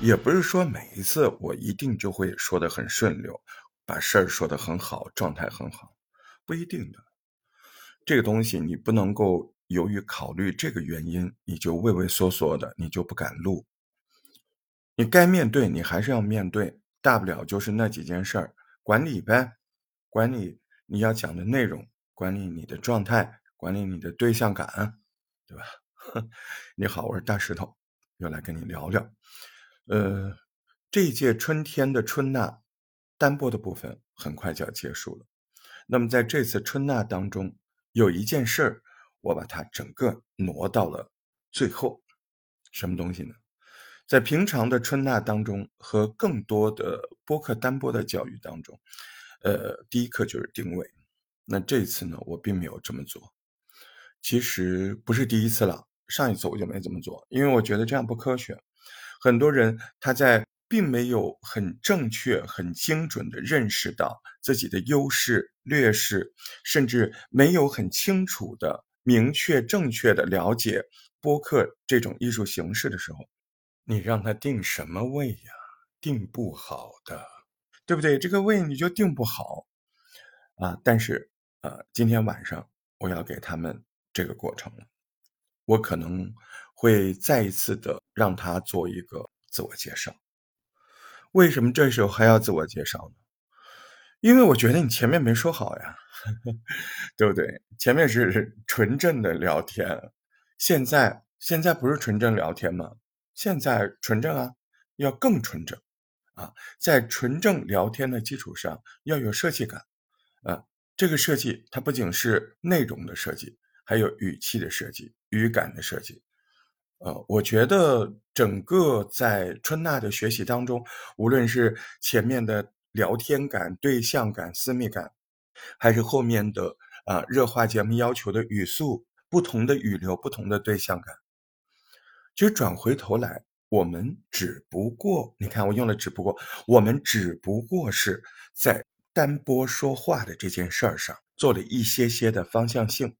也不是说每一次我一定就会说的很顺溜，把事儿说的很好，状态很好，不一定的。这个东西你不能够由于考虑这个原因，你就畏畏缩缩的，你就不敢录。你该面对，你还是要面对，大不了就是那几件事儿，管理呗，管理你要讲的内容，管理你的状态，管理你的对象感，对吧？你好，我是大石头，又来跟你聊聊。呃，这一届春天的春纳单播的部分很快就要结束了。那么在这次春纳当中，有一件事儿，我把它整个挪到了最后。什么东西呢？在平常的春纳当中和更多的播客单播的教育当中，呃，第一课就是定位。那这次呢，我并没有这么做。其实不是第一次了，上一次我就没这么做，因为我觉得这样不科学。很多人他在并没有很正确、很精准的认识到自己的优势、劣势，甚至没有很清楚的、明确、正确的了解播客这种艺术形式的时候，你让他定什么位呀？定不好的，对不对？这个位你就定不好啊！但是，呃，今天晚上我要给他们这个过程了，我可能。会再一次的让他做一个自我介绍。为什么这时候还要自我介绍呢？因为我觉得你前面没说好呀，对不对？前面是纯正的聊天，现在现在不是纯正聊天吗？现在纯正啊，要更纯正啊，在纯正聊天的基础上要有设计感啊。这个设计它不仅是内容的设计，还有语气的设计、语感的设计。呃，我觉得整个在春娜的学习当中，无论是前面的聊天感、对象感、私密感，还是后面的啊热化节目要求的语速、不同的语流、不同的对象感，其实转回头来，我们只不过，你看我用了“只不过”，我们只不过是在单播说话的这件事儿上做了一些些的方向性。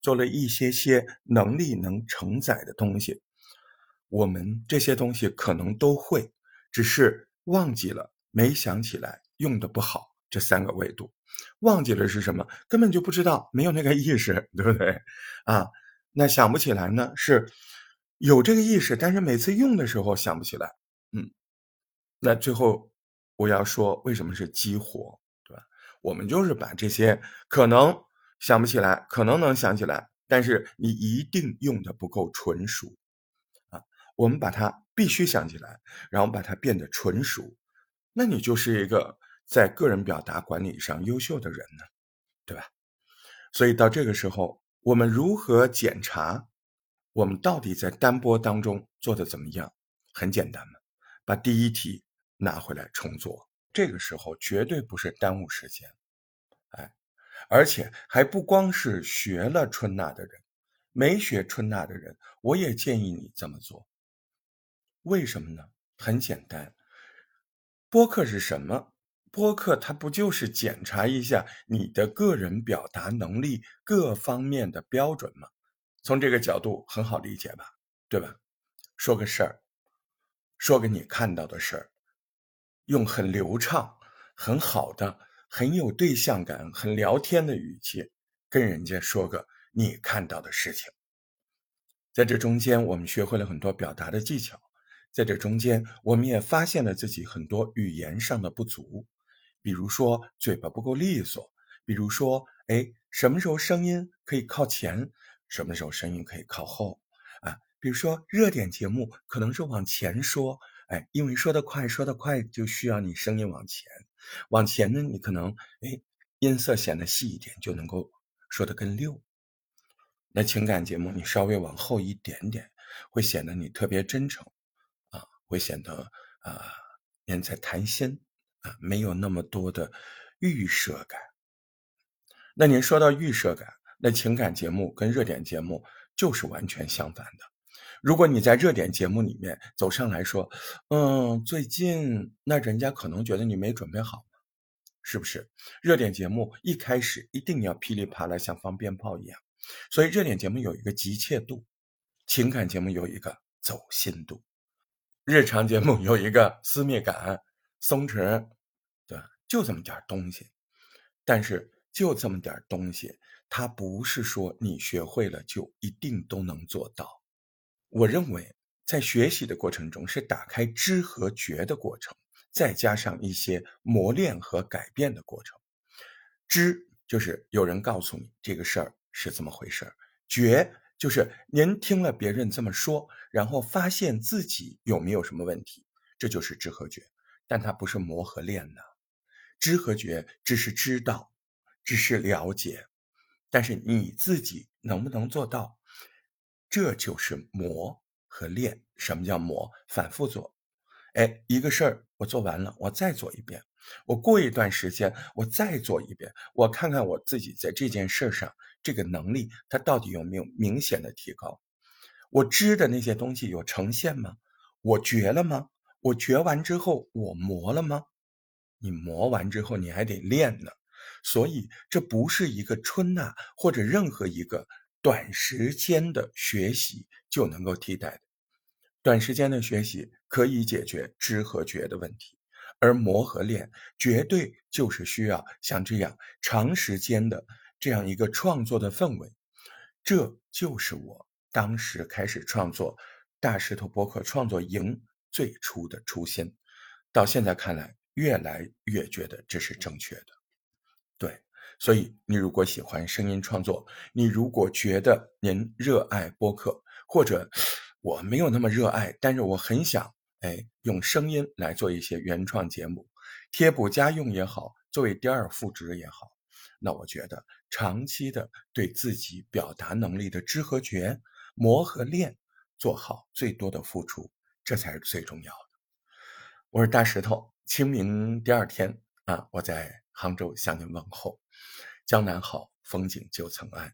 做了一些些能力能承载的东西，我们这些东西可能都会，只是忘记了，没想起来，用的不好。这三个维度，忘记了是什么？根本就不知道，没有那个意识，对不对？啊，那想不起来呢？是有这个意识，但是每次用的时候想不起来。嗯，那最后我要说，为什么是激活，我们就是把这些可能。想不起来，可能能想起来，但是你一定用的不够纯熟啊！我们把它必须想起来，然后把它变得纯熟，那你就是一个在个人表达管理上优秀的人呢，对吧？所以到这个时候，我们如何检查我们到底在单播当中做的怎么样？很简单嘛，把第一题拿回来重做。这个时候绝对不是耽误时间，哎。而且还不光是学了春娜的人，没学春娜的人，我也建议你这么做。为什么呢？很简单，播客是什么？播客它不就是检查一下你的个人表达能力各方面的标准吗？从这个角度很好理解吧，对吧？说个事儿，说个你看到的事儿，用很流畅、很好的。很有对象感、很聊天的语气，跟人家说个你看到的事情。在这中间，我们学会了很多表达的技巧；在这中间，我们也发现了自己很多语言上的不足，比如说嘴巴不够利索，比如说，哎，什么时候声音可以靠前，什么时候声音可以靠后啊？比如说热点节目可能是往前说，哎，因为说得快，说得快就需要你声音往前。往前呢，你可能哎音色显得细一点，就能够说得更溜。那情感节目你稍微往后一点点，会显得你特别真诚啊，会显得啊人在谈心啊，没有那么多的预设感。那您说到预设感，那情感节目跟热点节目就是完全相反的。如果你在热点节目里面走上来说，嗯，最近那人家可能觉得你没准备好是不是？热点节目一开始一定要噼里啪啦像放鞭炮一样，所以热点节目有一个急切度，情感节目有一个走心度，日常节目有一个私密感、松弛，对吧？就这么点东西。但是就这么点东西，它不是说你学会了就一定都能做到。我认为，在学习的过程中是打开知和觉的过程，再加上一些磨练和改变的过程。知就是有人告诉你这个事儿是这么回事儿，觉就是您听了别人这么说，然后发现自己有没有什么问题，这就是知和觉。但它不是磨和练的。知和觉只是知道，只是了解，但是你自己能不能做到，这就是磨和练。什么叫磨？反复做。哎，一个事儿我做完了，我再做一遍。我过一段时间，我再做一遍，我看看我自己在这件事上这个能力，它到底有没有明显的提高？我知的那些东西有呈现吗？我觉了吗？我觉完之后，我磨了吗？你磨完之后，你还得练呢，所以这不是一个春呐或者任何一个短时间的学习就能够替代的。短时间的学习可以解决知和觉的问题，而磨和练绝对就是需要像这样长时间的这样一个创作的氛围。这就是我当时开始创作大石头博客创作营最初的初心，到现在看来。越来越觉得这是正确的，对，所以你如果喜欢声音创作，你如果觉得您热爱播客，或者我没有那么热爱，但是我很想，哎，用声音来做一些原创节目，贴补家用也好，作为第二副职也好，那我觉得长期的对自己表达能力的知和觉、磨和练，做好最多的付出，这才是最重要的。我是大石头。清明第二天啊，我在杭州向您问候。江南好，风景旧曾谙。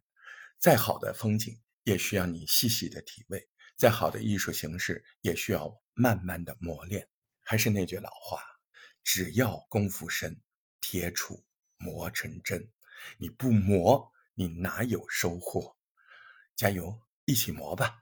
再好的风景，也需要你细细的体味；再好的艺术形式，也需要慢慢的磨练。还是那句老话，只要功夫深，铁杵磨成针。你不磨，你哪有收获？加油，一起磨吧！